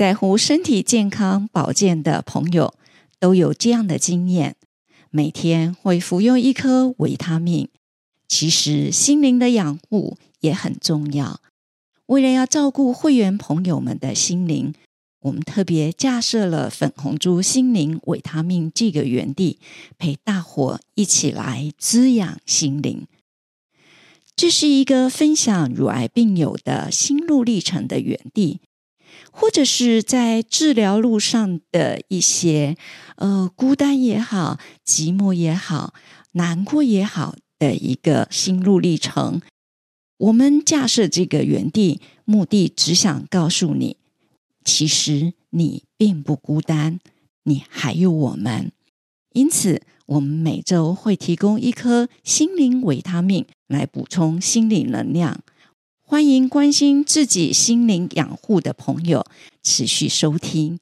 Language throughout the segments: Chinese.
在乎身体健康保健的朋友都有这样的经验：每天会服用一颗维他命。其实心灵的养护也很重要。为了要照顾会员朋友们的心灵，我们特别架设了粉红猪心灵维他命这个园地，陪大伙一起来滋养心灵。这是一个分享乳癌病友的心路历程的园地。或者是在治疗路上的一些呃孤单也好、寂寞也好、难过也好的一个心路历程，我们架设这个园地，目的只想告诉你，其实你并不孤单，你还有我们。因此，我们每周会提供一颗心灵维他命来补充心理能量。欢迎关心自己心灵养护的朋友持续收听。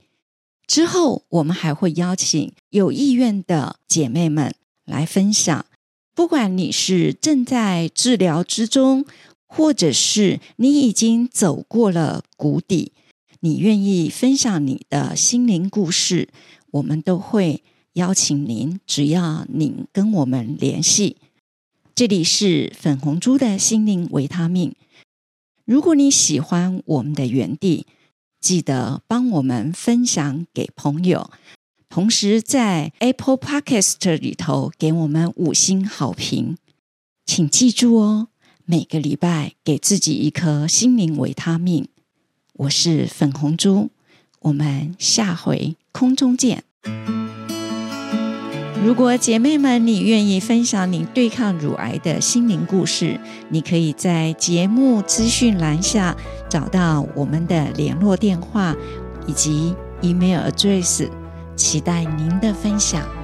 之后，我们还会邀请有意愿的姐妹们来分享。不管你是正在治疗之中，或者是你已经走过了谷底，你愿意分享你的心灵故事，我们都会邀请您。只要您跟我们联系，这里是粉红猪的心灵维他命。如果你喜欢我们的园地，记得帮我们分享给朋友，同时在 Apple Podcast 里头给我们五星好评。请记住哦，每个礼拜给自己一颗心灵维他命。我是粉红猪，我们下回空中见。如果姐妹们你愿意分享你对抗乳癌的心灵故事，你可以在节目资讯栏下找到我们的联络电话以及 email address，期待您的分享。